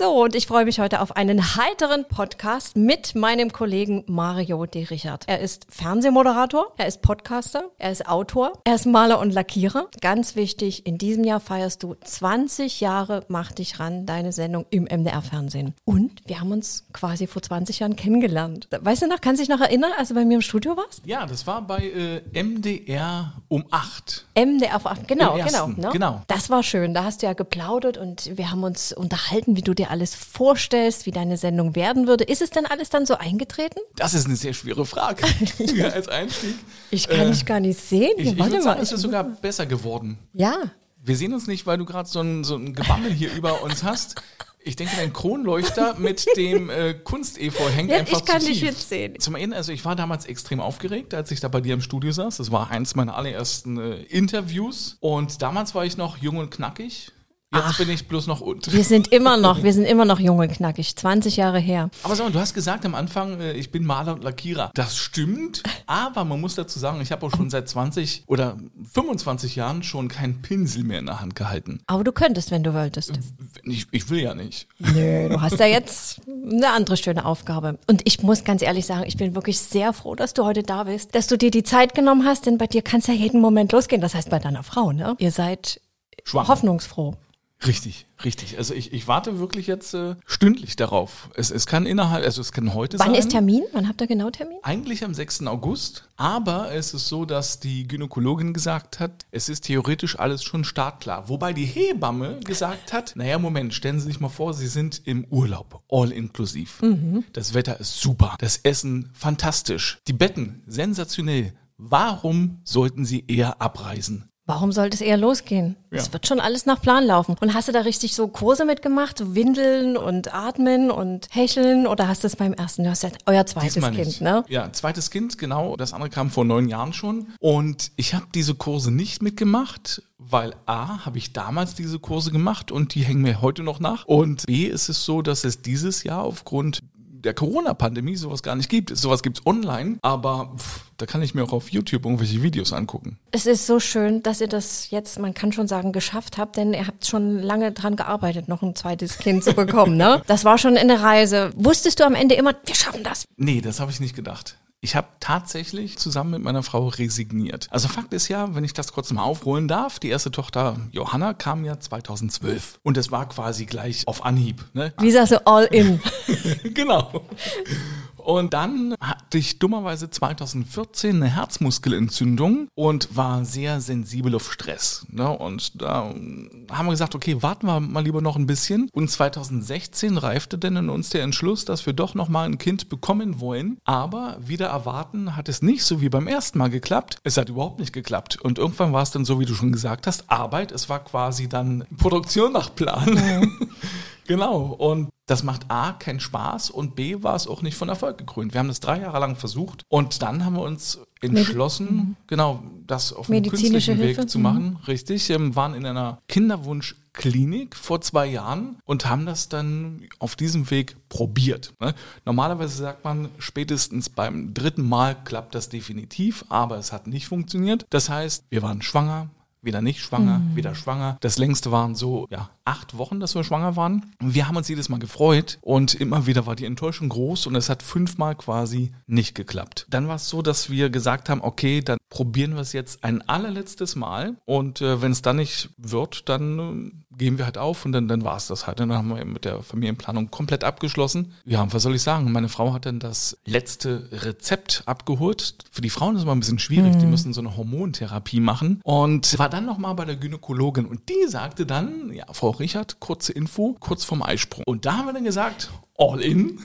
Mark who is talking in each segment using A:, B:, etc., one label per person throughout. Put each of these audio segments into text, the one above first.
A: So, und ich freue mich heute auf einen heiteren Podcast mit meinem Kollegen Mario de Richard. Er ist Fernsehmoderator, er ist Podcaster, er ist Autor, er ist Maler und Lackierer. Ganz wichtig, in diesem Jahr feierst du 20 Jahre Mach dich ran, deine Sendung im MDR-Fernsehen. Und wir haben uns quasi vor 20 Jahren kennengelernt. Weißt du noch, kannst du dich noch erinnern, als du bei mir im Studio warst?
B: Ja, das war bei äh, MDR um 8.
A: MDR um 8, genau, genau, ne?
B: genau.
A: Das war schön, da hast du ja geplaudert und wir haben uns unterhalten, wie du dir alles vorstellst, wie deine Sendung werden würde. Ist es denn alles dann so eingetreten?
B: Das ist eine sehr schwere Frage ja, als Einstieg.
A: Ich kann
B: Äh,
A: dich gar nicht sehen.
B: Ich, ich
A: Warte mal.
B: sagen, es ist sogar besser geworden.
A: ja.
B: Wir sehen uns nicht, weil du gerade so ein, so ein Gebammel hier über uns hast. Ich denke, dein Kronleuchter mit dem äh, Kunstefeu hängt
A: Ja,
B: einfach
A: ich kann
B: zu
A: dich
B: tief.
A: jetzt sehen.
B: Zum einen, also ich war damals extrem aufgeregt, als ich da bei dir im Studio saß. Das war eins meiner allerersten äh, Interviews. Und damals war ich noch jung und knackig. Jetzt
A: Ach.
B: bin ich bloß noch und.
A: Wir sind immer noch, wir sind immer noch jung und knackig. 20 Jahre her.
B: Aber sag mal, du hast gesagt am Anfang, äh, ich bin Maler und Lackierer. Das stimmt, aber man muss dazu sagen, ich habe auch schon seit 20 oder 25 Jahren schon keinen Pinsel mehr in der Hand gehalten.
A: Aber du könntest, wenn du wolltest.
B: Ich, ich will ja nicht.
A: Nö, du hast ja jetzt eine andere schöne Aufgabe. Und ich muss ganz ehrlich sagen, ich bin wirklich sehr froh, dass du heute da bist, dass du dir die Zeit genommen hast, denn bei dir kann es ja jeden Moment losgehen. Das heißt bei deiner Frau, ne? Ihr seid
B: Schwanger.
A: hoffnungsfroh.
B: Richtig, richtig. Also ich, ich warte wirklich jetzt äh, stündlich darauf. Es, es kann innerhalb, also es kann heute
A: Wann
B: sein.
A: ist Termin? Wann habt ihr genau Termin?
B: Eigentlich am 6. August, aber es ist so, dass die Gynäkologin gesagt hat, es ist theoretisch alles schon startklar. Wobei die Hebamme gesagt hat, naja, Moment, stellen Sie sich mal vor, Sie sind im Urlaub, all inklusiv. Das Wetter ist super, das Essen fantastisch, die Betten sensationell. Warum sollten Sie eher abreisen?
A: Warum sollte es eher losgehen? Es
B: Ja.
A: wird schon alles nach Plan laufen. Und hast du da richtig so Kurse mitgemacht? Windeln und Atmen und Hecheln? Oder hast du es beim ersten? Du hast ja euer zweites
B: Diesmal
A: Kind,
B: nicht.
A: ne?
B: Ja, zweites Kind, genau. Das andere kam vor neun Jahren schon. Und ich habe diese Kurse nicht mitgemacht, weil A, habe ich damals diese Kurse gemacht und die hängen mir heute noch nach. Und B, ist es so, dass es dieses Jahr aufgrund der Corona-Pandemie sowas gar nicht gibt. Sowas gibt's online, aber pff, da kann ich mir auch auf YouTube irgendwelche Videos angucken.
A: Es ist so schön, dass ihr das jetzt, man kann schon sagen, geschafft habt, denn ihr habt schon lange dran gearbeitet, noch ein zweites Kind zu bekommen, ne? Das war schon eine Reise. Wusstest du am Ende immer, wir schaffen das?
B: Nee, das habe ich nicht gedacht. Ich habe tatsächlich zusammen mit meiner Frau resigniert. Also Fakt ist ja, wenn ich das kurz mal aufrollen darf, die erste Tochter Johanna kam ja 2012 und es war quasi gleich auf Anhieb. Ne?
A: Wie sagst du, all in?
B: genau. Und dann hatte ich dummerweise 2014 eine Herzmuskelentzündung und war sehr sensibel auf Stress. Ne? Und da haben wir gesagt, okay, warten wir mal lieber noch ein bisschen. Und 2016 reifte dann in uns der Entschluss, dass wir doch noch mal ein Kind bekommen wollen. Aber wieder erwarten hat es nicht so wie beim ersten Mal geklappt. Es hat überhaupt nicht geklappt. Und irgendwann war es dann so, wie du schon gesagt hast, Arbeit. Es war quasi dann Produktion nach Plan. Genau. Und das macht A, keinen Spaß und B, war es auch nicht von Erfolg gekrönt. Wir haben das drei Jahre lang versucht und dann haben wir uns entschlossen, genau, das auf einem
A: Medizinische
B: künstlichen
A: Hilfe?
B: Weg zu machen. Richtig. Ähm, waren in einer Kinderwunschklinik vor zwei Jahren und haben das dann auf diesem Weg probiert. Ne? Normalerweise sagt man, spätestens beim dritten Mal klappt das definitiv, aber es hat nicht funktioniert. Das heißt, wir waren schwanger, wieder nicht schwanger, wieder schwanger. Das längste waren so, ja, acht Wochen, dass wir schwanger waren. Wir haben uns jedes Mal gefreut und immer wieder war die Enttäuschung groß und es hat fünfmal quasi nicht geklappt. Dann war es so, dass wir gesagt haben, okay, dann probieren wir es jetzt ein allerletztes Mal und äh, wenn es dann nicht wird, dann äh, geben wir halt auf und dann, dann war es das halt. Und dann haben wir mit der Familienplanung komplett abgeschlossen. Ja, was soll ich sagen? Meine Frau hat dann das letzte Rezept abgeholt. Für die Frauen ist es immer ein bisschen schwierig, die müssen so eine Hormontherapie machen und war dann nochmal bei der Gynäkologin und die sagte dann, ja, Frau Richard, kurze Info, kurz vorm Eisprung. Und da haben wir dann gesagt, all in.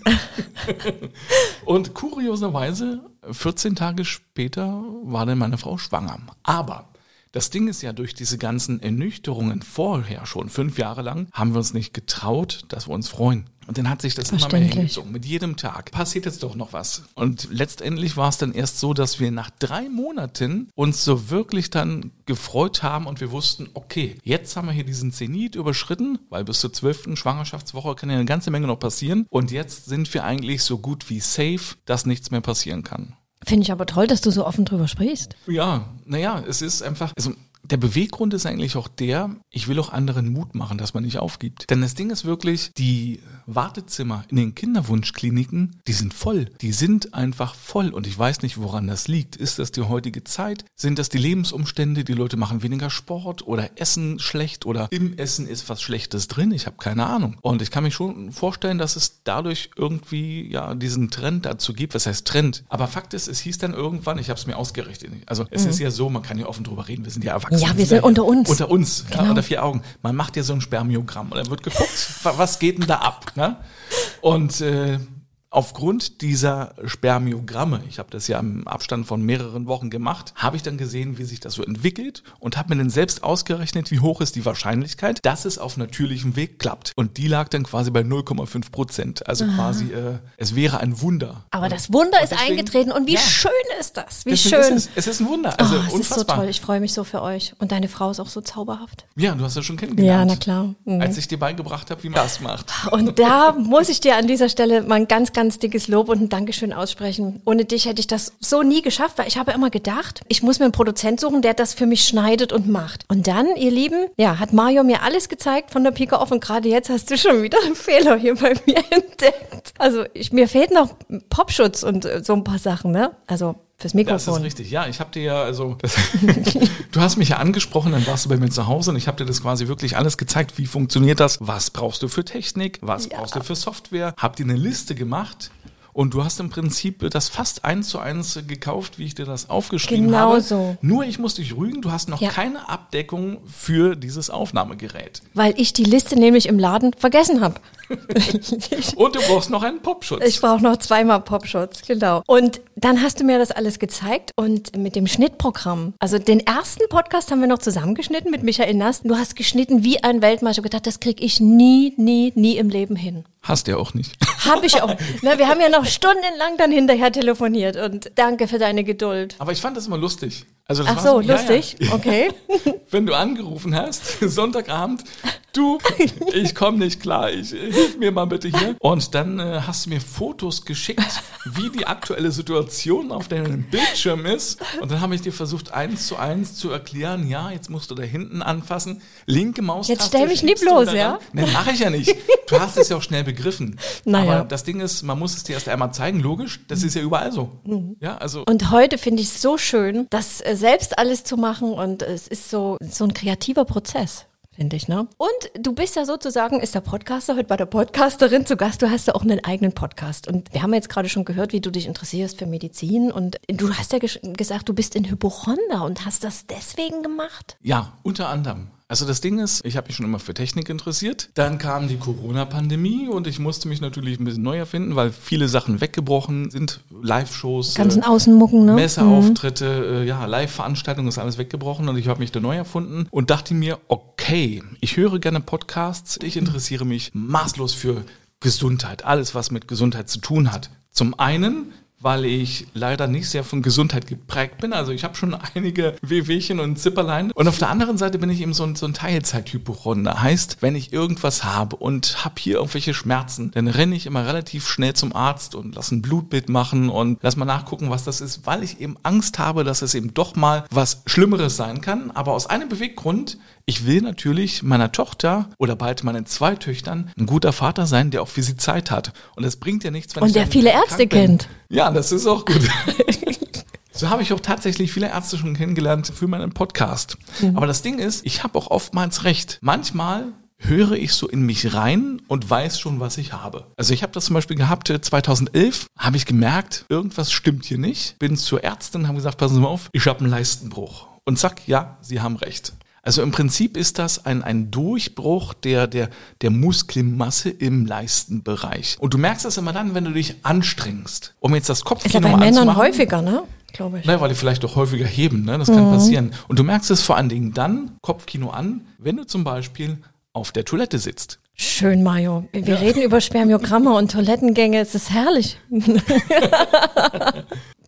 B: und kurioserweise, 14 Tage später war dann meine Frau schwanger. Aber das Ding ist ja, durch diese ganzen Ernüchterungen vorher schon, fünf Jahre lang, haben wir uns nicht getraut, dass wir uns freuen. Und dann hat sich das immer mehr hingezogen. Mit jedem Tag passiert jetzt doch noch was. Und letztendlich war es dann erst so, dass wir nach drei Monaten uns so wirklich dann gefreut haben und wir wussten, okay, jetzt haben wir hier diesen Zenit überschritten, weil bis zur zwölften Schwangerschaftswoche kann ja eine ganze Menge noch passieren. Und jetzt sind wir eigentlich so gut wie safe, dass nichts mehr passieren kann.
A: Finde ich aber toll, dass du so offen drüber sprichst.
B: Ja, naja, es ist einfach, also der Beweggrund ist eigentlich auch der, ich will auch anderen Mut machen, dass man nicht aufgibt. Denn das Ding ist wirklich, die Wartezimmer in den Kinderwunschkliniken, die sind voll. Die sind einfach voll. Und ich weiß nicht, woran das liegt. Ist das die heutige Zeit? Sind das die Lebensumstände? Die Leute machen weniger Sport oder essen schlecht oder im Essen ist was Schlechtes drin? Ich habe keine Ahnung. Und ich kann mich schon vorstellen, dass es dadurch irgendwie ja diesen Trend dazu gibt. Was heißt Trend? Aber Fakt ist, es hieß dann irgendwann, ich habe es mir ausgerechnet. Also es mhm. ist ja so, man kann ja offen drüber reden, wir sind ja erwachsen.
A: Ja, wir sind unter uns.
B: Unter uns, genau. ja, unter vier Augen. Man macht ja so ein Spermiogramm und dann wird geguckt, was geht denn da ab? Ne? Und äh, Aufgrund dieser Spermiogramme, ich habe das ja im Abstand von mehreren Wochen gemacht, habe ich dann gesehen, wie sich das so entwickelt und habe mir dann selbst ausgerechnet, wie hoch ist die Wahrscheinlichkeit, dass es auf natürlichem Weg klappt. Und die lag dann quasi bei 0,5 Prozent. Also Aha. quasi, äh, es wäre ein Wunder.
A: Aber das Wunder ist deswegen, eingetreten und wie ja, schön ist das? Wie schön.
B: Ist es, es, ist ein Wunder. Also
A: oh, es
B: unfassbar.
A: ist so toll. Ich freue mich so für euch. Und deine Frau ist auch so zauberhaft.
B: Ja, du hast ja schon kennengelernt.
A: Ja, na klar.
B: Mhm. Als ich dir beigebracht habe, wie man das macht.
A: Und da muss ich dir an dieser Stelle mal ein ganz, ganz ganz dickes Lob und ein Dankeschön aussprechen. Ohne dich hätte ich das so nie geschafft, weil ich habe immer gedacht, ich muss mir einen Produzent suchen, der das für mich schneidet und macht. Und dann, ihr Lieben, ja, hat Mario mir alles gezeigt von der Pike auf und gerade jetzt hast du schon wieder einen Fehler hier bei mir entdeckt. Also ich, mir fehlt noch Popschutz und äh, so ein paar Sachen, ne? Also fürs Mikrofon.
B: Das ist richtig. Ja, ich habe dir ja, also, das, du hast mich ja angesprochen, dann warst du bei mir zu Hause und ich habe dir das quasi wirklich alles gezeigt. Wie funktioniert das? Was brauchst du für Technik? Was ja. brauchst du für Software? Hab dir eine Liste gemacht und du hast im Prinzip das fast eins zu eins gekauft, wie ich dir das aufgeschrieben
A: genau
B: habe.
A: So.
B: Nur ich muss dich rügen, du hast noch ja. keine Abdeckung für dieses Aufnahmegerät.
A: Weil ich die Liste nämlich im Laden vergessen habe.
B: und du brauchst noch einen Popschutz.
A: Ich brauche noch zweimal Popschutz, genau. Und dann hast du mir das alles gezeigt und mit dem Schnittprogramm. Also den ersten Podcast haben wir noch zusammengeschnitten mit Michael Nasten. Du hast geschnitten wie ein Weltmeister. gedacht, das kriege ich nie, nie, nie im Leben hin.
B: Hast du ja auch nicht.
A: Habe ich auch. Na, wir haben ja noch stundenlang dann hinterher telefoniert und danke für deine Geduld.
B: Aber ich fand das immer lustig. Also
A: Ach so, so lustig. Ja, ja. Okay.
B: Wenn du angerufen hast, Sonntagabend, du, ich komme nicht klar, ich hilf mir mal bitte hier. Und dann äh, hast du mir Fotos geschickt, wie die aktuelle Situation auf deinem Bildschirm ist. Und dann habe ich dir versucht, eins zu eins zu erklären, ja, jetzt musst du da hinten anfassen, linke Maustaste.
A: Jetzt stell mich nie bloß, ja?
B: Nein, mache ich ja nicht. Du hast es ja auch schnell begriffen.
A: Naja.
B: Aber das Ding ist, man muss es dir erst einmal zeigen, logisch, das ist ja überall so. Mhm. Ja, also.
A: Und heute finde ich es so schön, dass äh, selbst alles zu machen und es ist so, so ein kreativer Prozess finde ich, ne? Und du bist ja sozusagen, ist der Podcaster heute bei der Podcasterin zu Gast. Du hast ja auch einen eigenen Podcast. Und wir haben jetzt gerade schon gehört, wie du dich interessierst für Medizin. Und du hast ja gesagt, du bist in Hypochonder und hast das deswegen gemacht?
B: Ja, unter anderem. Also das Ding ist, ich habe mich schon immer für Technik interessiert. Dann kam die Corona-Pandemie und ich musste mich natürlich ein bisschen neu erfinden, weil viele Sachen weggebrochen sind. Live-Shows,
A: ganzen äh, Außenmucken, ne?
B: Messeauftritte, mhm. ja, Live-Veranstaltungen ist alles weggebrochen und ich habe mich da neu erfunden und dachte mir, okay, ich höre gerne Podcasts. Ich interessiere mich maßlos für Gesundheit, alles was mit Gesundheit zu tun hat. Zum einen weil ich leider nicht sehr von Gesundheit geprägt bin. Also ich habe schon einige Wehwehchen und Zipperlein. Und auf der anderen Seite bin ich eben so ein, so ein Teilzeithypochonder. Heißt, wenn ich irgendwas habe und habe hier irgendwelche Schmerzen, dann renne ich immer relativ schnell zum Arzt und lasse ein Blutbild machen und lass mal nachgucken, was das ist, weil ich eben Angst habe, dass es eben doch mal was Schlimmeres sein kann. Aber aus einem Beweggrund, ich will natürlich meiner Tochter oder bald meinen zwei Töchtern ein guter Vater sein, der auch für sie Zeit hat. Und es bringt ja nichts, wenn
A: und
B: ich
A: der viele Ärzte kennt.
B: Ja, das ist auch gut. So habe ich auch tatsächlich viele Ärzte schon kennengelernt für meinen Podcast. Mhm. Aber das Ding ist, ich habe auch oftmals recht. Manchmal höre ich so in mich rein und weiß schon, was ich habe. Also ich habe das zum Beispiel gehabt, 2011 äh, habe ich gemerkt, irgendwas stimmt hier nicht. Bin zur Ärztin, habe gesagt, passen Sie mal auf, ich habe einen Leistenbruch. Und zack, ja, Sie haben recht. Also im Prinzip ist das ein, ein Durchbruch der, der, der Muskelmasse im Leistenbereich. Und du merkst das immer dann, wenn du dich anstrengst, um jetzt das Kopfkino
A: Ist ja bei Männern häufiger, ne?
B: Glaube ich. Nein, weil die vielleicht doch häufiger heben, ne? Das kann mhm. passieren. Und du merkst es vor allen Dingen dann, Kopfkino an, wenn du zum Beispiel auf der Toilette sitzt.
A: Schön, Mario. Wir ja. reden über Spermiogramme und Toilettengänge. Es ist herrlich.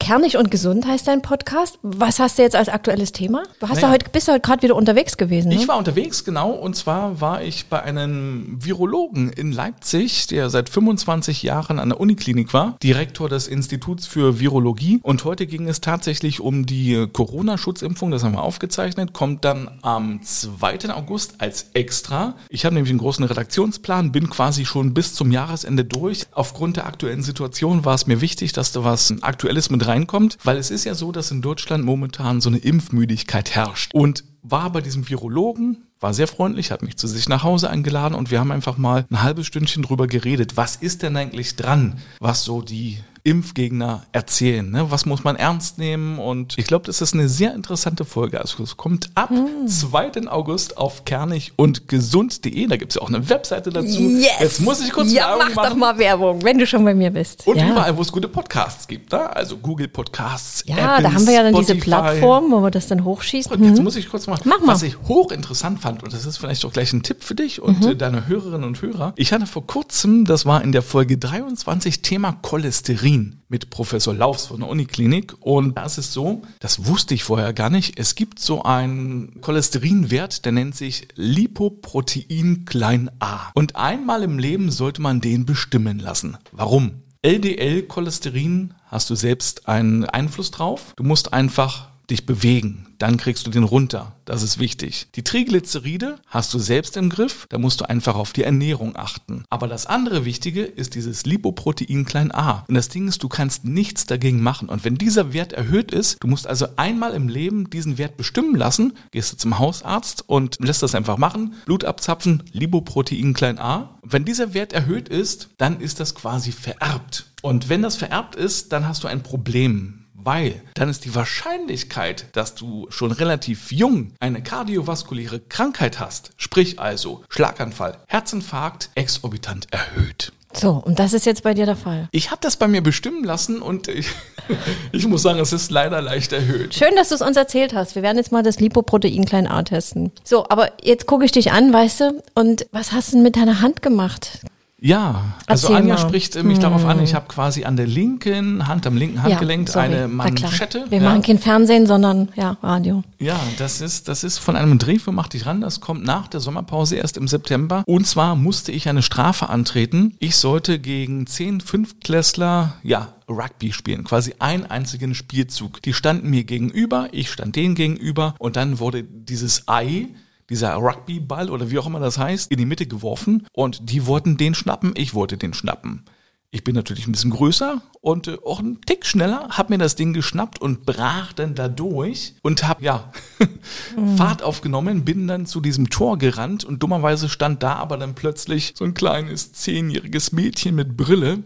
A: Kernig und gesund heißt dein Podcast. Was hast du jetzt als aktuelles Thema? Du hast
B: Naja.
A: ja heute, bist du heute gerade wieder unterwegs gewesen, ne?
B: Ich war unterwegs, genau, und zwar war ich bei einem Virologen in Leipzig, der seit 25 Jahren an der Uniklinik war, Direktor des Instituts für Virologie. Und heute ging es tatsächlich um die Corona-Schutzimpfung, das haben wir aufgezeichnet, kommt dann am 2. August als extra. Ich habe nämlich einen großen Redaktionsplan, bin quasi schon bis zum Jahresende durch. Aufgrund der aktuellen Situation war es mir wichtig, dass da was Aktuelles mit reinkommt, weil es ist ja so, dass in Deutschland momentan so eine Impfmüdigkeit herrscht. Und war bei diesem Virologen, war sehr freundlich, hat mich zu sich nach Hause eingeladen und wir haben einfach mal ein halbes Stündchen drüber geredet. Was ist denn eigentlich dran, was so die Impfgegner erzählen? Ne? Was muss man ernst nehmen? Und ich glaube, das ist eine sehr interessante Folge. Also es kommt ab 2. August auf kernig und gesund.de. Da gibt es ja auch eine Webseite dazu. Jetzt muss ich kurz
A: ja,
B: Werbung
A: mach
B: machen.
A: doch mal Werbung, wenn du schon bei mir bist.
B: Und
A: ja.
B: überall, wo es gute Podcasts gibt, ne? also Google Podcasts,
A: Ja,
B: Apple,
A: da haben wir ja dann diese
B: Spotify.
A: Plattform, wo wir das dann hochschießen.
B: Und jetzt muss ich kurz mal,
A: Mhm. Mach mal.
B: was ich hochinteressant fand, und das ist vielleicht auch gleich ein Tipp für dich und
A: Mhm.
B: äh, deine Hörerinnen und Hörer. Ich hatte vor kurzem, das war in der Folge 23, Thema Cholesterin mit Professor Laufs von der Uniklinik. Und da ist so, das wusste ich vorher gar nicht, es gibt so einen Cholesterinwert, der nennt sich Lipoprotein klein a. Und einmal im Leben sollte man den bestimmen lassen. Warum? LDL-Cholesterin hast du selbst einen Einfluss drauf. Du musst einfach dich bewegen, dann kriegst du den runter. Das ist wichtig. Die Triglyceride hast du selbst im Griff, da musst du einfach auf die Ernährung achten. Aber das andere Wichtige ist dieses Lipoprotein klein a. Und das Ding ist, du kannst nichts dagegen machen. Und wenn dieser Wert erhöht ist, du musst also einmal im Leben diesen Wert bestimmen lassen, gehst du zum Hausarzt und lässt das einfach machen, Blut abzapfen, Lipoprotein klein a. Wenn dieser Wert erhöht ist, dann ist das quasi vererbt. Und wenn das vererbt ist, dann hast du ein Problem weil dann ist die Wahrscheinlichkeit, dass du schon relativ jung eine kardiovaskuläre Krankheit hast, sprich also Schlaganfall, Herzinfarkt, exorbitant erhöht.
A: So, und das ist jetzt bei dir der Fall.
B: Ich habe das bei mir bestimmen lassen und ich, ich muss sagen, es ist leider leicht erhöht.
A: Schön, dass du es uns erzählt hast. Wir werden jetzt mal das Lipoprotein klein a testen. So, aber jetzt gucke ich dich an, weißt du, und was hast du denn mit deiner Hand gemacht?
B: Ja, also
A: Erzähl
B: Anja
A: mal.
B: spricht äh, mich darauf an, ich habe quasi an der linken Hand, am linken Handgelenk
A: sorry.
B: eine. Manschette.
A: Wir
B: ja.
A: machen kein Fernsehen, sondern ja, Radio.
B: Ja, das ist, das ist von einem Dreh für Mach dich ran. Das kommt nach der Sommerpause erst im September. Und zwar musste ich eine Strafe antreten. Ich sollte gegen zehn Fünftklässler, ja, Rugby spielen. Quasi einen einzigen Spielzug. Die standen mir gegenüber, ich stand denen gegenüber und dann wurde dieses Ei dieser Rugbyball oder wie auch immer das heißt, in die Mitte geworfen und die wollten den schnappen, ich wollte den schnappen. Ich bin natürlich ein bisschen größer und äh, auch ein Tick schneller, hab mir das Ding geschnappt und brach dann da durch und hab ja Fahrt aufgenommen, bin dann zu diesem Tor gerannt und dummerweise stand da aber dann plötzlich so ein kleines zehnjähriges Mädchen mit Brille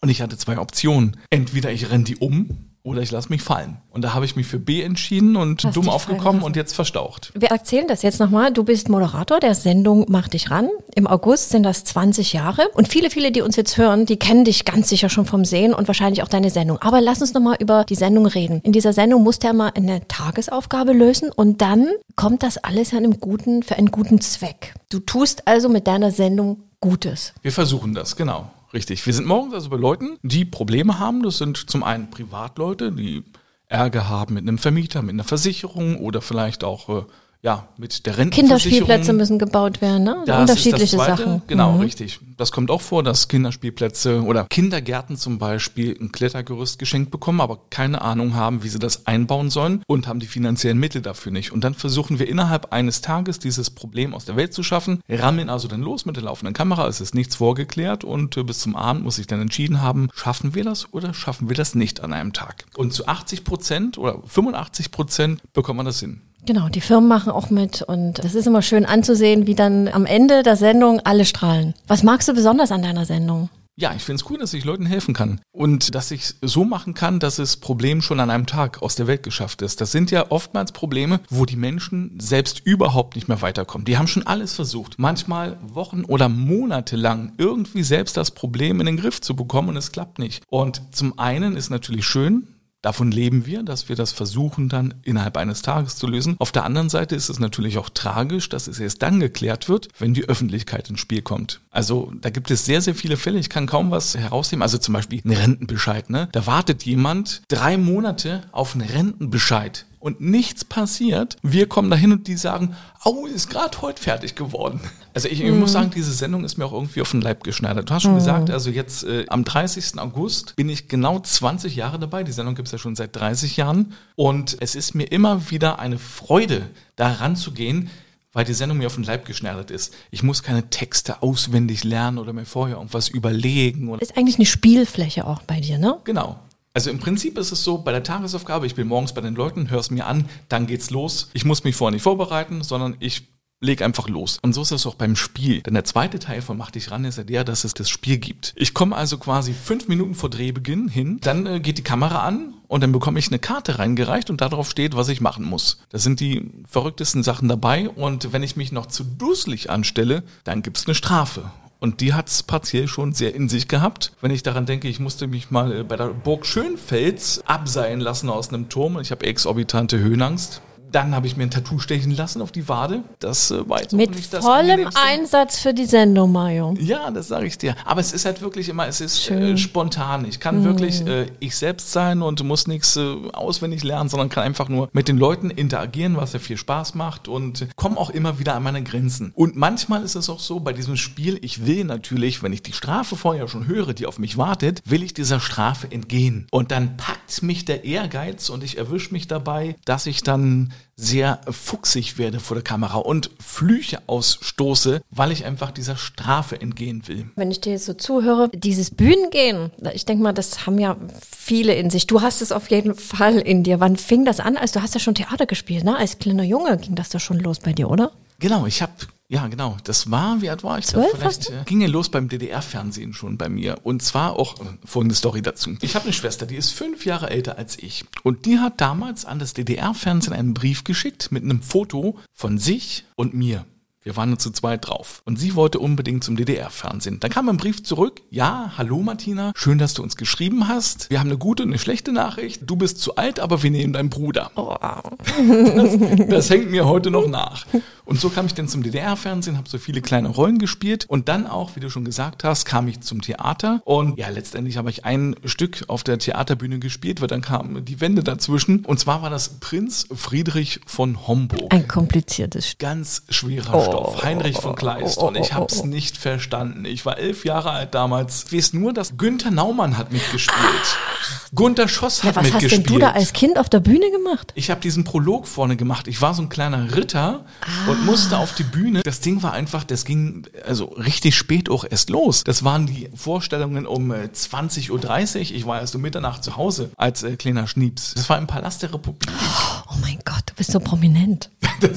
B: und ich hatte zwei Optionen. Entweder ich renn die um oder ich lasse mich fallen. Und da habe ich mich für B entschieden und
A: Hast
B: dumm aufgekommen und jetzt verstaucht.
A: Wir erzählen das jetzt nochmal. Du bist Moderator der Sendung Mach dich ran. Im August sind das 20 Jahre. Und viele, viele, die uns jetzt hören, die kennen dich ganz sicher schon vom Sehen und wahrscheinlich auch deine Sendung. Aber lass uns nochmal über die Sendung reden. In dieser Sendung musst du ja mal eine Tagesaufgabe lösen und dann kommt das alles ja einem guten, für einen guten Zweck. Du tust also mit deiner Sendung Gutes.
B: Wir versuchen das, genau. Richtig. Wir sind morgens also bei Leuten, die Probleme haben. Das sind zum einen Privatleute, die Ärger haben mit einem Vermieter, mit einer Versicherung oder vielleicht auch äh, ja, mit der Rentenversicherung.
A: Kinderspielplätze müssen gebaut werden, ne?
B: Das
A: Unterschiedliche. Sachen.
B: Genau,
A: Mhm.
B: richtig. Das kommt auch vor, dass Kinderspielplätze oder Kindergärten zum Beispiel ein Klettergerüst geschenkt bekommen, aber keine Ahnung haben, wie sie das einbauen sollen und haben die finanziellen Mittel dafür nicht. Und dann versuchen wir innerhalb eines Tages dieses Problem aus der Welt zu schaffen, rammeln also dann los mit der laufenden Kamera, es ist nichts vorgeklärt und äh, bis zum Abend muss ich dann entschieden haben, schaffen wir das oder schaffen wir das nicht an einem Tag. Und zu 80 Prozent oder 85 Prozent bekommt man das hin.
A: Genau, die Firmen machen auch mit und das ist immer schön anzusehen, wie dann am Ende der Sendung alle strahlen. Was magst du besonders an deiner Sendung?
B: Ja, ich finde es cool, dass ich Leuten helfen kann. Und dass ich so machen kann, dass das Problem schon an einem Tag aus der Welt geschafft ist. Das sind ja oftmals Probleme, wo die Menschen selbst überhaupt nicht mehr weiterkommen. Die haben schon alles versucht. Manchmal Wochen oder Monate lang irgendwie selbst das Problem in den Griff zu bekommen und es klappt nicht. Und zum einen ist natürlich schön, Davon leben wir, dass wir das versuchen dann innerhalb eines Tages zu lösen. Auf der anderen Seite ist es natürlich auch tragisch, dass es erst dann geklärt wird, wenn die Öffentlichkeit ins Spiel kommt. Also da gibt es sehr, sehr viele Fälle. Ich kann kaum was herausnehmen. Also zum Beispiel ein Rentenbescheid. Ne? Da wartet jemand drei Monate auf einen Rentenbescheid und nichts passiert. Wir kommen dahin und die sagen, au, ist gerade heute fertig geworden. Also ich, ich muss sagen, diese Sendung ist mir auch irgendwie auf den Leib geschneidert. Du hast schon gesagt, also jetzt äh, am 30. August bin ich genau 20 Jahre dabei. Die Sendung gibt es ja schon seit 30 Jahren. Und es ist mir immer wieder eine Freude, da ranzugehen, weil die Sendung mir auf den Leib geschneidert ist. Ich muss keine Texte auswendig lernen oder mir vorher irgendwas überlegen.
A: Ist eigentlich eine Spielfläche auch bei dir, ne?
B: Genau. Also im Prinzip ist es so, bei der Tagesaufgabe, ich bin morgens bei den Leuten, hör's mir an, dann geht's los. Ich muss mich vorher nicht vorbereiten, sondern ich leg einfach los. Und so ist es auch beim Spiel. Denn der zweite Teil von Mach dich ran ist ja der, dass es das Spiel gibt. Ich komme also quasi fünf Minuten vor Drehbeginn hin, dann äh, geht die Kamera an und dann bekomme ich eine Karte reingereicht und darauf steht, was ich machen muss. Da sind die verrücktesten Sachen dabei und wenn ich mich noch zu dusselig anstelle, dann gibt's eine Strafe. Und die hat's partiell schon sehr in sich gehabt. Wenn ich daran denke, ich musste mich mal äh, bei der Burg Schönfels abseilen lassen aus einem Turm. Ich habe exorbitante Höhenangst. Dann habe ich mir ein Tattoo stechen lassen auf die Wade. Das äh, war jetzt
A: Mit
B: nicht das
A: vollem. Einsatz für die Sendung, Mario.
B: Ja, das sage ich dir. Aber es ist halt wirklich immer, es ist.
A: Mhm.
B: äh, spontan. Ich kann wirklich äh, ich selbst sein und muss nichts äh, auswendig lernen, sondern kann einfach nur mit den Leuten interagieren, was ja viel Spaß macht und komme auch immer wieder an meine Grenzen. Und manchmal ist es auch so bei diesem Spiel, ich will natürlich, wenn ich die Strafe vorher schon höre, die auf mich wartet, will ich dieser Strafe entgehen. Und dann packt mich der Ehrgeiz und ich erwische mich dabei, dass ich dann sehr fuchsig werde vor der Kamera und Flüche ausstoße, weil ich einfach dieser Strafe entgehen will.
A: Wenn ich dir jetzt so zuhöre, dieses Bühnengehen, ich denke mal, das haben ja viele in sich. Du hast es auf jeden Fall in dir. Wann fing das an? Also du hast ja schon Theater gespielt, ne? Als kleiner Junge ging das doch schon los bei dir, oder?
B: Genau, ich habe ja, genau. Das war, wie alt war ich?
A: Zwölf
B: Vielleicht äh, ging ja los beim DDR-Fernsehen schon bei mir. Und zwar auch äh, folgende Story dazu. Ich habe eine Schwester, die ist fünf Jahre älter als ich. Und die hat damals an das DDR-Fernsehen einen Brief geschickt mit einem Foto von sich und mir. Wir waren nur zu zweit drauf. Und sie wollte unbedingt zum DDR-Fernsehen. Dann kam ein Brief zurück. Ja, hallo Martina, schön, dass du uns geschrieben hast. Wir haben eine gute und eine schlechte Nachricht. Du bist zu alt, aber wir nehmen deinen Bruder.
A: Oh,
B: Das hängt mir heute noch nach. Und so kam ich dann zum DDR-Fernsehen, habe so viele kleine Rollen gespielt und dann auch, wie du schon gesagt hast, kam ich zum Theater und ja, letztendlich habe ich ein Stück auf der Theaterbühne gespielt, weil dann kamen die Wände dazwischen und zwar war das Prinz Friedrich von Homburg.
A: ein kompliziertes Stück.
B: Ganz schwerer Stoff, Heinrich von Kleist
A: oh,
B: und ich
A: oh,
B: habe es
A: oh.
B: nicht verstanden. Ich war elf Jahre alt damals. Ich weiß nur, dass Günther Naumann hat mitgespielt. Gunther Schoss hat
A: Ja, was hast
B: mitgespielt.
A: denn du da als Kind auf der Bühne gemacht?
B: Ich habe diesen Prolog vorne gemacht. Ich war so ein kleiner Ritter
A: Ah.
B: und musste auf die Bühne. Das Ding war einfach, das ging also richtig spät auch erst los. Das waren die Vorstellungen um äh, 20.30 Uhr. Ich war erst um Mitternacht zu Hause als äh, kleiner Schnieps. Das war im Palast der Republik.
A: Oh mein Gott, bist so prominent.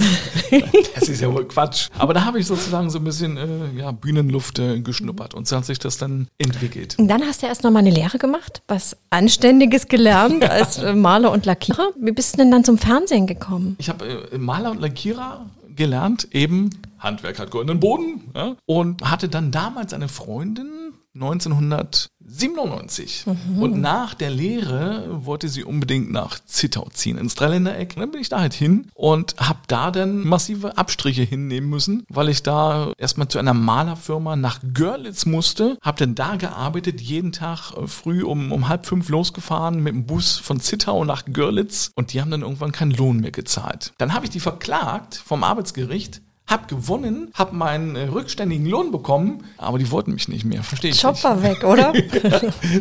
B: Das ist ja wohl Quatsch. Aber da habe ich sozusagen so ein bisschen äh, ja, Bühnenluft äh, geschnuppert und so hat sich das dann entwickelt.
A: Und dann hast du erst noch mal eine Lehre gemacht, was Anständiges gelernt als äh, Maler und Lackierer. Wie bist du denn dann zum Fernsehen gekommen?
B: Ich habe äh, Maler und Lackierer gelernt, eben Handwerk hat goldenen Boden ja, und hatte dann damals eine Freundin 1997 und nach der Lehre wollte sie unbedingt nach Zittau ziehen ins Dreiländereck. Und dann bin ich da halt hin und habe da dann massive Abstriche hinnehmen müssen, weil ich da erstmal zu einer Malerfirma nach Görlitz musste, habe dann da gearbeitet, jeden Tag äh, früh um, um halb fünf losgefahren mit dem Bus von Zittau nach Görlitz und die haben dann irgendwann keinen Lohn mehr gezahlt. Dann habe ich die verklagt vom Arbeitsgericht, hab gewonnen, hab meinen äh, rückständigen Lohn bekommen, aber die wollten mich nicht mehr, verstehe ich
A: Job war weg, oder?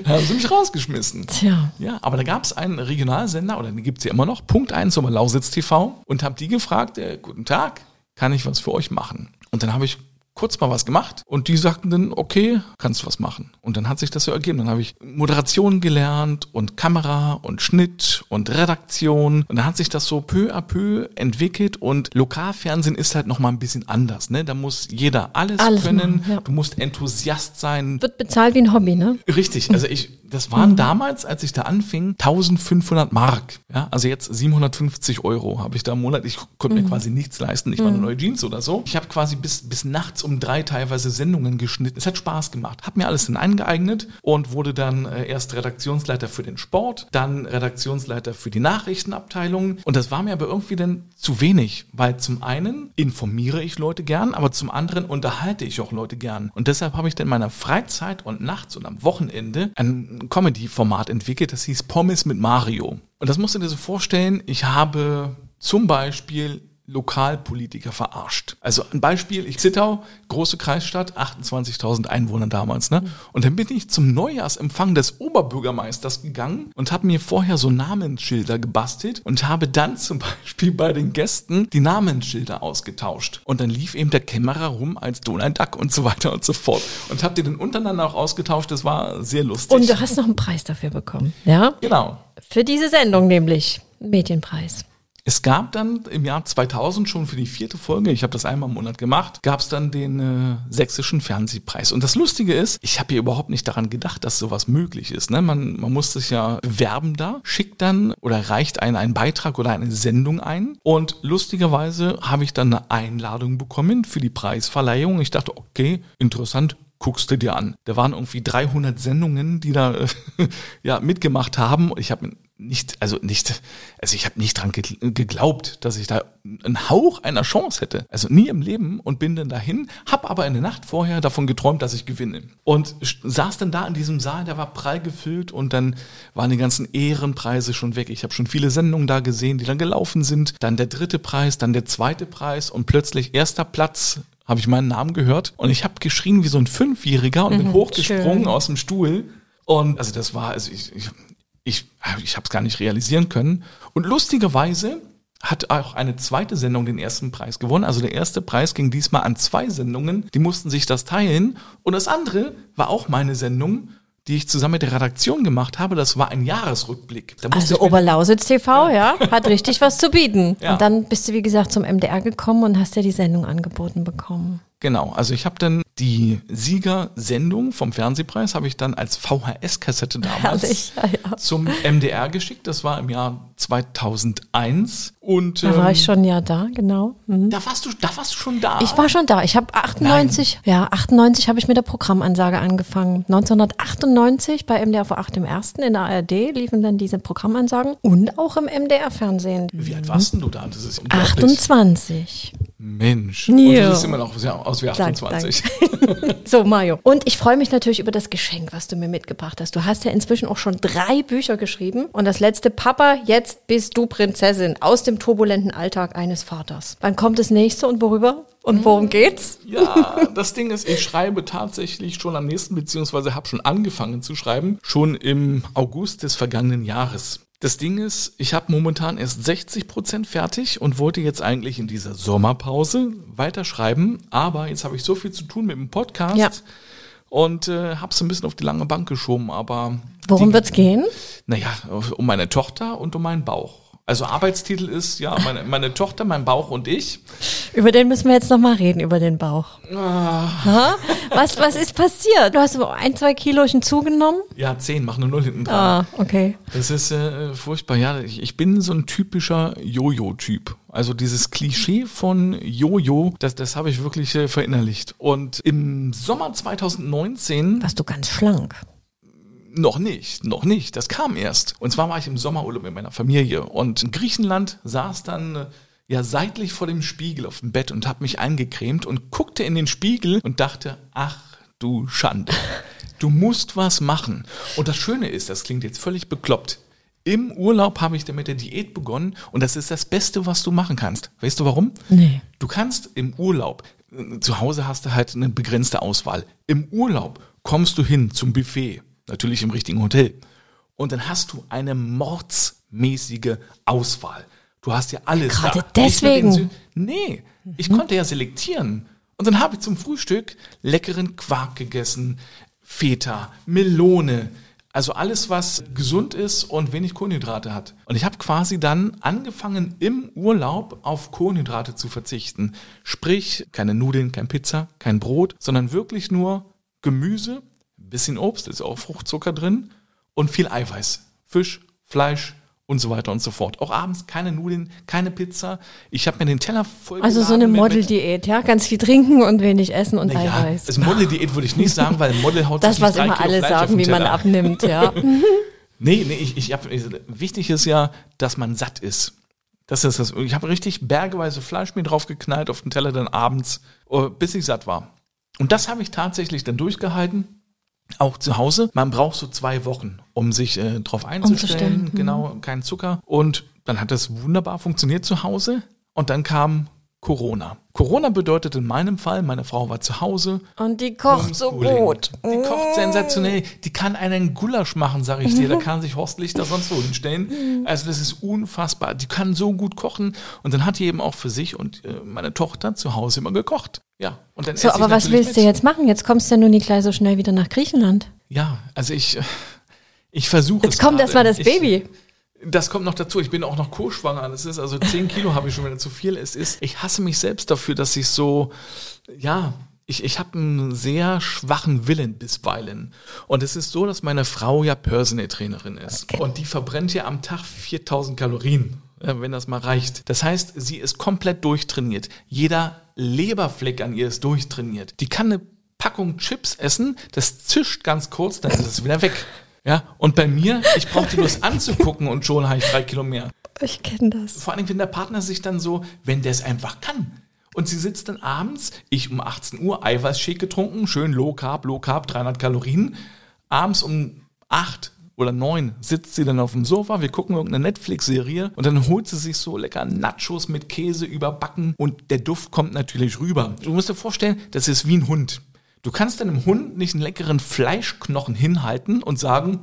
B: Da haben sie mich rausgeschmissen.
A: Tja.
B: Ja, aber da gab es einen Regionalsender, oder den gibt's ja immer noch, Punkt 1, Sommer Lausitz TV, und hab die gefragt, äh, guten Tag, kann ich was für euch machen? Und dann habe ich kurz mal was gemacht und die sagten dann, okay, kannst du was machen. Und dann hat sich das so ergeben. Dann habe ich Moderation gelernt und Kamera und Schnitt und Redaktion. Und dann hat sich das so peu à peu entwickelt und Lokalfernsehen ist halt nochmal ein bisschen anders. Ne? Da muss jeder alles,
A: Alles
B: können.
A: machen, ja.
B: Du musst Enthusiast sein.
A: Wird bezahlt wie ein Hobby, ne?
B: Richtig, also ich, das waren damals, als ich da anfing, 1500 Mark. Ja, also jetzt 750 Euro habe ich da im Monat. Ich konnte mir quasi nichts leisten. Ich war eine neue Jeans oder so. Ich habe quasi bis, bis nachts um drei teilweise Sendungen geschnitten. Es hat Spaß gemacht. Hab mir alles hineingeeignet und wurde dann äh, erst Redaktionsleiter für den Sport, dann Redaktionsleiter für die Nachrichtenabteilung. Und das war mir aber irgendwie dann zu wenig, weil zum einen informiere ich Leute gern, aber zum anderen unterhalte ich auch Leute gern. Und deshalb habe ich dann in meiner Freizeit und nachts und am Wochenende ein Comedy-Format entwickelt, das hieß Pommes mit Mario. Und das musst du dir so vorstellen, ich habe zum Beispiel Lokalpolitiker verarscht. Also ein Beispiel, ich Zittau, große Kreisstadt, 28.000 Einwohner damals. Ne? Und dann bin ich zum Neujahrsempfang des Oberbürgermeisters gegangen und habe mir vorher so Namensschilder gebastelt und habe dann zum Beispiel bei den Gästen die Namensschilder ausgetauscht. Und dann lief eben der Kämmerer rum als Donald Duck und so weiter und so fort. Und habe die dann untereinander auch ausgetauscht. Das war sehr lustig.
A: Und du hast noch einen Preis dafür bekommen, ja?
B: Genau.
A: Für diese Sendung nämlich. Medienpreis.
B: Es gab dann im Jahr 2000 schon für die vierte Folge, ich habe das einmal im Monat gemacht, gab es dann den äh, sächsischen Fernsehpreis. Und das Lustige ist, ich habe hier überhaupt nicht daran gedacht, dass sowas möglich ist. Ne? Man, man muss sich ja bewerben da, schickt dann oder reicht einen einen Beitrag oder eine Sendung ein. Und lustigerweise habe ich dann eine Einladung bekommen für die Preisverleihung. Ich dachte, okay, interessant, guckst du dir an. Da waren irgendwie 300 Sendungen, die da ja mitgemacht haben. Ich habe nicht, also nicht, also ich habe nicht dran geglaubt, dass ich da einen Hauch einer Chance hätte. Also nie im Leben und bin dann dahin, habe aber in der Nacht vorher davon geträumt, dass ich gewinne. Und saß dann da in diesem Saal, der war prall gefüllt und dann waren die ganzen Ehrenpreise schon weg. Ich habe schon viele Sendungen da gesehen, die dann gelaufen sind. Dann der dritte Preis, dann der zweite Preis und plötzlich erster Platz habe ich meinen Namen gehört und ich habe geschrien wie so ein Fünfjähriger und bin mhm, hochgesprungen schön. aus dem Stuhl. Und also das war, also ich, ich, ich, ich habe es gar nicht realisieren können. Und lustigerweise hat auch eine zweite Sendung den ersten Preis gewonnen. Also der erste Preis ging diesmal an zwei Sendungen. Die mussten sich das teilen. Und das andere war auch meine Sendung die ich zusammen mit der Redaktion gemacht habe, das war ein Jahresrückblick.
A: also Oberlausitz TV, ja. ja, hat richtig was zu bieten. Ja. Und dann bist du, wie gesagt, zum MDR gekommen und hast dir die Sendung angeboten bekommen.
B: Genau, also ich habe dann die Siegersendung vom Fernsehpreis habe ich dann als VHS-Kassette damals Herrlich, ja, ja. zum MDR geschickt. Das war im Jahr 2001 und
A: da war ich ähm, schon ja da, genau.
B: Mhm. Da warst du, da warst du schon da.
A: Ich war schon da. Ich habe 98, Nein. ja 98 habe ich mit der Programmansage angefangen. 1998 bei MDR vor 8 im ersten in der ARD liefen dann diese Programmansagen und auch im MDR-Fernsehen.
B: Wie alt warst denn du da?
A: Das ist 28.
B: Mensch. Und du siehst immer noch aus wie 28.
A: Dank, dank. so, Mario. Und ich freue mich natürlich über das Geschenk, was du mir mitgebracht hast. Du hast ja inzwischen auch schon drei Bücher geschrieben. Und das letzte, Papa, jetzt bist du Prinzessin aus dem turbulenten Alltag eines Vaters. Wann kommt das nächste und worüber? Und worum hm. geht's?
B: Ja, das Ding ist, ich schreibe tatsächlich schon am nächsten, beziehungsweise habe schon angefangen zu schreiben, schon im August des vergangenen Jahres. Das Ding ist, ich habe momentan erst 60 Prozent fertig und wollte jetzt eigentlich in dieser Sommerpause weiterschreiben, aber jetzt habe ich so viel zu tun mit dem Podcast. Ja. Und äh, habe es ein bisschen auf die lange Bank geschoben, aber.
A: Worum wird es gehen?
B: Naja, um meine Tochter und um meinen Bauch. Also Arbeitstitel ist ja meine, meine Tochter, mein Bauch und ich.
A: Über den müssen wir jetzt nochmal reden, über den Bauch. Ah. Was, was ist passiert? Du hast ein, zwei Kilochen zugenommen?
B: Ja, zehn, mach nur null hinten dran.
A: Ah, okay.
B: Das ist äh, furchtbar. Ja, ich, ich bin so ein typischer Jojo-Typ. Also dieses Klischee von Jojo, das, das habe ich wirklich äh, verinnerlicht. Und im Sommer 2019...
A: Warst du ganz schlank.
B: Noch nicht, noch nicht. Das kam erst. Und zwar war ich im Sommerurlaub mit meiner Familie und in Griechenland saß dann äh, ja seitlich vor dem Spiegel auf dem Bett und habe mich eingecremt und guckte in den Spiegel und dachte, ach du Schande. Du musst was machen. Und das Schöne ist, das klingt jetzt völlig bekloppt. Im Urlaub habe ich dann mit der Diät begonnen und das ist das Beste, was du machen kannst. Weißt du warum?
A: Nee.
B: Du kannst im Urlaub, äh, zu Hause hast du halt eine begrenzte Auswahl. Im Urlaub kommst du hin zum Buffet Natürlich im richtigen Hotel. Und dann hast du eine mordsmäßige Auswahl. Du hast ja alles.
A: Gerade da. deswegen.
B: Nee, mhm. ich konnte ja selektieren. Und dann habe ich zum Frühstück leckeren Quark gegessen, Feta, Melone, also alles, was gesund ist und wenig Kohlenhydrate hat. Und ich habe quasi dann angefangen, im Urlaub auf Kohlenhydrate zu verzichten. Sprich, keine Nudeln, kein Pizza, kein Brot, sondern wirklich nur Gemüse, bisschen Obst, ist auch Fruchtzucker drin und viel Eiweiß. Fisch, Fleisch und so weiter und so fort. Auch abends keine Nudeln, keine Pizza. Ich habe mir den Teller voll
A: Also so eine Model-Diät, ja? Ganz viel trinken und wenig essen und
B: naja,
A: Eiweiß.
B: also Model-Diät würde ich nicht sagen, weil Model haut
A: Das, was immer alle
B: Fleisch
A: sagen, wie man abnimmt, ja.
B: Nee, nee, ich, ich hab, wichtig ist ja, dass man satt ist. Das ist das. Ich habe richtig bergeweise Fleisch mir draufgeknallt auf den Teller dann abends, äh, bis ich satt war. Und das habe ich tatsächlich dann durchgehalten. Auch zu Hause. Man braucht so zwei Wochen, um sich äh, drauf einzustellen.
A: Umzustellen, mhm.
B: Genau, kein Zucker. Und dann hat das wunderbar funktioniert zu Hause. Und dann kam Corona. Corona bedeutet in meinem Fall, meine Frau war zu Hause.
A: Und die kocht so
B: Homeschooling.
A: gut.
B: Die kocht sensationell. Die kann einen Gulasch machen, sage ich dir. Da kann sich Horst Lichter sonst wo hinstellen. Also das ist unfassbar. Die kann so gut kochen. Und dann hat die eben auch für sich und äh, meine Tochter zu Hause immer gekocht. Ja. Und dann
A: So,
B: ich
A: aber was willst du
B: mit.
A: jetzt machen? Jetzt kommst du ja nun nicht gleich so schnell wieder nach Griechenland.
B: Ja, also ich, ich versuche
A: Jetzt kommt erst mal das
B: Ich-
A: Baby.
B: Das kommt noch dazu. Ich bin auch noch co-schwanger. Das ist also 10 Kilo habe ich schon wieder zu viel. Es ist, ich hasse mich selbst dafür, dass ich so, ja, ich, ich habe einen sehr schwachen Willen bisweilen. Und es ist so, dass meine Frau ja Personal Trainerin ist. Und die verbrennt ja am Tag 4000 Kalorien, äh, wenn das mal reicht. Das heißt, sie ist komplett durchtrainiert. Jeder Leberfleck an ihr ist durchtrainiert. Die kann eine Packung Chips essen, das zischt ganz kurz, dann ist es wieder weg. Ja, und bei mir, ich brauche die bloß anzugucken und schon habe ich drei Kilo mehr.
A: Ich kenne das.
B: Vor allem, wenn der Partner sich dann so, wenn der es einfach kann. Und sie sitzt dann abends, ich um 18 Uhr Eiweißshake getrunken, schön Low Carb, Low Carb, 300 Kalorien. Abends um 8 oder 9 sitzt sie dann auf dem Sofa, wir gucken irgendeine Netflix-Serie und dann holt sie sich so lecker Nachos mit Käse überbacken und der Duft kommt natürlich rüber. Du musst dir vorstellen, das ist wie ein Hund. Du kannst deinem Hund nicht einen leckeren Fleischknochen hinhalten und sagen,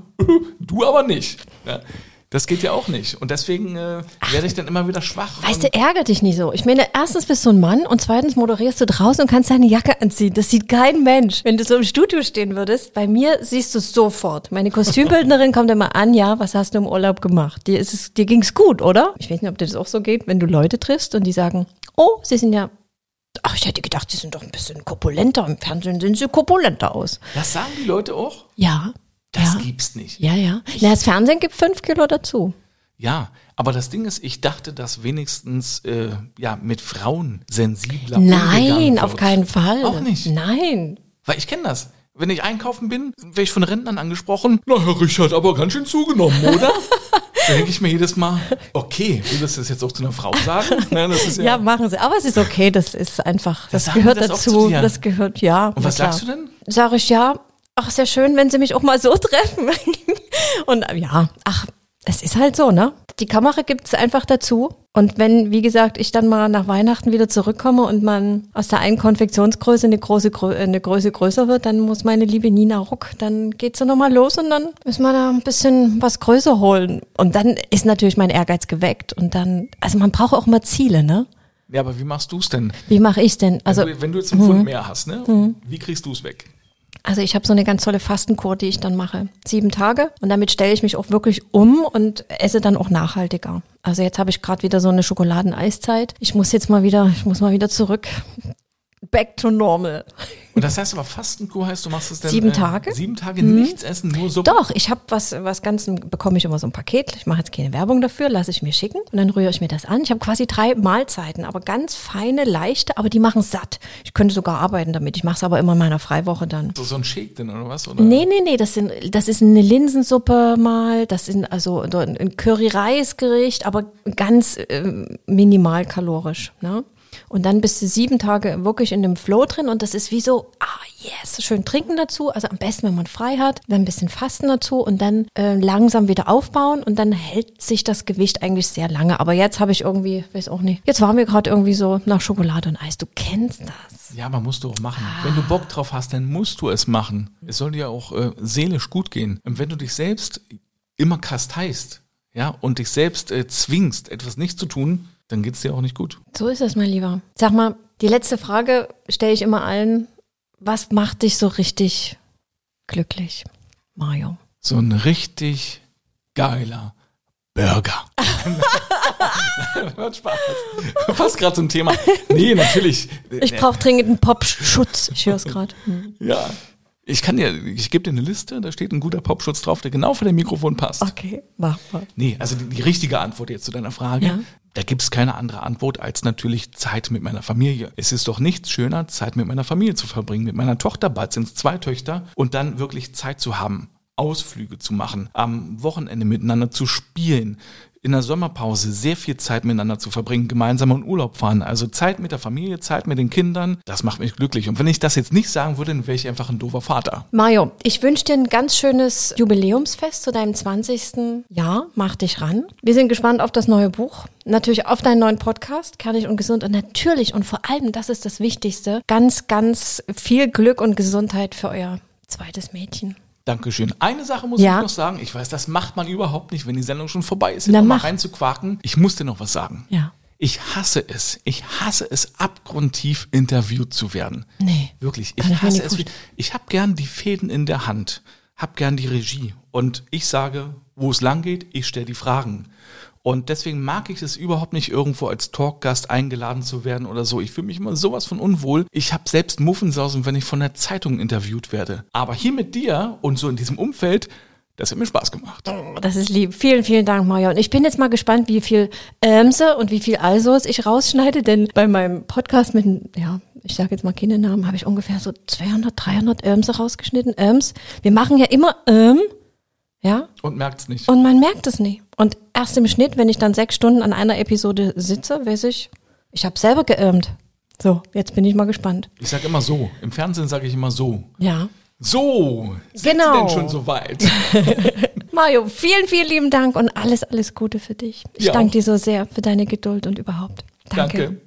B: du aber nicht. Ja, das geht ja auch nicht. Und deswegen äh, werde ich dann immer wieder schwach.
A: Weißt du, ärgert dich nicht so. Ich meine, erstens bist du ein Mann und zweitens moderierst du draußen und kannst deine Jacke anziehen. Das sieht kein Mensch. Wenn du so im Studio stehen würdest, bei mir siehst du es sofort. Meine Kostümbildnerin kommt immer an, ja, was hast du im Urlaub gemacht? Dir, ist es, dir ging's gut, oder? Ich weiß nicht, ob dir das auch so geht, wenn du Leute triffst und die sagen, oh, sie sind ja, ach, ich hätte gedacht, sie sind doch ein bisschen korpulenter. Im Fernsehen sehen sie korpulenter aus.
B: das sagen die Leute auch?
A: Ja.
B: Das
A: ja.
B: gibt's nicht.
A: Ja, ja. Na, das Fernsehen gibt fünf Kilo dazu.
B: Ja, aber das Ding ist, ich dachte, dass wenigstens äh, ja mit Frauen sensibler
A: Nein, auf keinen Fall.
B: Auch nicht.
A: Nein.
B: Weil ich kenne das. Wenn ich einkaufen bin, werde ich von Rentnern angesprochen. Na, Herr Richard, aber ganz schön zugenommen, oder? da denke ich mir jedes Mal, okay, willst du das jetzt auch zu einer Frau sagen? Ne, das ist ja,
A: Ja, machen sie. Aber es ist okay, das ist einfach, das
B: sagen
A: gehört
B: das
A: dazu. Das gehört, ja.
B: Und was sagst du denn?
A: Sag ich ja, ach, sehr schön, wenn sie mich auch mal so treffen. Und ja, ach, es ist halt so, ne? Die Kamera gibt's einfach dazu. Und wenn, wie gesagt, ich dann mal nach Weihnachten wieder zurückkomme und man aus der einen Konfektionsgröße eine, große, äh, eine Größe größer wird, dann muss meine liebe Nina Ruck, dann geht's so nochmal los und dann müssen wir da ein bisschen was größer holen. Und dann ist natürlich mein Ehrgeiz geweckt. Und dann, also man braucht auch mal Ziele, ne?
B: Ja, aber wie machst du es denn?
A: Wie mache ich denn? Also,
B: wenn, du, wenn du jetzt einen Pfund mehr hast, ne? Wie kriegst du es weg?
A: Also ich habe so eine ganz tolle Fastenkur, die ich dann mache. Sieben Tage. Und damit stelle ich mich auch wirklich um und esse dann auch nachhaltiger. Also jetzt habe ich gerade wieder so eine Schokoladeneiszeit. Ich muss jetzt mal wieder, ich muss mal wieder zurück. Back to normal.
B: Und das heißt aber Fastenkur heißt, du machst es dann
A: Sieben
B: äh,
A: Tage? Mhm.
B: Sieben Tage nichts essen, nur Suppe.
A: Doch, ich habe was, was ganz, bekomme ich immer so ein Paket. Ich mache jetzt keine Werbung dafür, lasse ich mir schicken und dann rühre ich mir das an. Ich habe quasi drei Mahlzeiten, aber ganz feine, leichte, aber die machen satt. Ich könnte sogar arbeiten damit. Ich mache es aber immer in meiner Freiwoche dann.
B: So, so ein Shake denn oder was? Oder?
A: Nee, nee, nee, das, sind, das ist eine Linsensuppe mal, das sind also so ein Curry-Reis-Gericht, aber ganz ähm, minimal kalorisch. Ne? Und dann bist du sieben Tage wirklich in dem Flow drin und das ist wie so, ah yes, schön trinken dazu, also am besten, wenn man frei hat, dann ein bisschen Fasten dazu und dann äh, langsam wieder aufbauen und dann hält sich das Gewicht eigentlich sehr lange. Aber jetzt habe ich irgendwie, weiß auch nicht, jetzt war mir gerade irgendwie so nach Schokolade und Eis, du kennst das.
B: Ja, aber musst du auch machen. Wenn du Bock drauf hast, dann musst du es machen. Es soll dir auch äh, seelisch gut gehen. Und wenn du dich selbst immer kasteist, ja, und dich selbst äh, zwingst, etwas nicht zu tun, dann geht's dir auch nicht gut.
A: So ist es, mein Lieber. Sag mal, die letzte Frage stelle ich immer allen. Was macht dich so richtig glücklich, Mario?
B: So ein richtig geiler Burger. Macht Spaß. Passt gerade zum Thema. Nee, natürlich.
A: Ich brauche dringend einen Popschutz. Ich höre es gerade. Hm.
B: Ja. Ich kann dir, ich gebe dir eine Liste, da steht ein guter Popschutz drauf, der genau für dein Mikrofon passt.
A: Okay, mach mal.
B: Nee, also die, die richtige Antwort jetzt zu deiner Frage.
A: Ja.
B: Da gibt's keine andere Antwort als natürlich Zeit mit meiner Familie. Es ist doch nichts schöner, Zeit mit meiner Familie zu verbringen, mit meiner Tochter, bald sind es zwei Töchter, und dann wirklich Zeit zu haben, Ausflüge zu machen, am Wochenende miteinander zu spielen, in der Sommerpause sehr viel Zeit miteinander zu verbringen, gemeinsam in Urlaub fahren. Also Zeit mit der Familie, Zeit mit den Kindern, das macht mich glücklich. Und wenn ich das jetzt nicht sagen würde, dann wäre ich einfach ein doofer Vater.
A: Mario, ich wünsche dir ein ganz schönes Jubiläumsfest zu deinem 20. Jahr. Mach dich ran. Wir sind gespannt auf das neue Buch. Natürlich auf deinen neuen Podcast, Kernig und Gesund. Und natürlich und vor allem, das ist das Wichtigste, ganz, ganz viel Glück und Gesundheit für euer zweites Mädchen.
B: Dankeschön. Eine Sache muss
A: Ja.
B: ich noch sagen. Ich weiß, das macht man überhaupt nicht, wenn die Sendung schon vorbei ist,
A: Na,
B: mal reinzuquaken. Ich muss dir noch was sagen.
A: Ja.
B: Ich hasse es. Ich hasse es, abgrundtief interviewt zu werden.
A: Nee.
B: Wirklich. Ich
A: ich
B: hasse
A: nicht
B: es. Ich habe gern die Fäden in der Hand, hab gern die Regie. Und ich sage, wo es lang geht, ich stelle die Fragen. Und deswegen mag ich es überhaupt nicht, irgendwo als Talkgast eingeladen zu werden oder so. Ich fühle mich immer sowas von unwohl. Ich habe selbst Muffensausen, wenn ich von der Zeitung interviewt werde. Aber hier mit dir und so in diesem Umfeld, das hat mir Spaß gemacht.
A: Das ist lieb. Vielen, vielen Dank, Mario. Und ich bin jetzt mal gespannt, wie viel Ämse und wie viel Alsos ich rausschneide, denn bei meinem Podcast mit, ja, ich sage jetzt mal keine Namen, habe ich ungefähr so 200, 300 Ämse rausgeschnitten. Äms. Wir machen ja immer Ähm, ja,
B: Und merkt's nicht.
A: und man merkt es nie. Und erst im Schnitt, wenn ich dann sechs Stunden an einer Episode sitze, weiß ich, ich habe selber geirmt. So, jetzt bin ich mal gespannt.
B: Ich sage immer so. Im Fernsehen sage ich immer so.
A: Ja.
B: So, sind
A: Genau.
B: Sie denn schon so weit?
A: Mario, vielen, vielen lieben Dank und alles, alles Gute für dich. Ich
B: Ja,
A: danke
B: auch.
A: dir so sehr für deine Geduld und überhaupt. Danke.
B: Danke.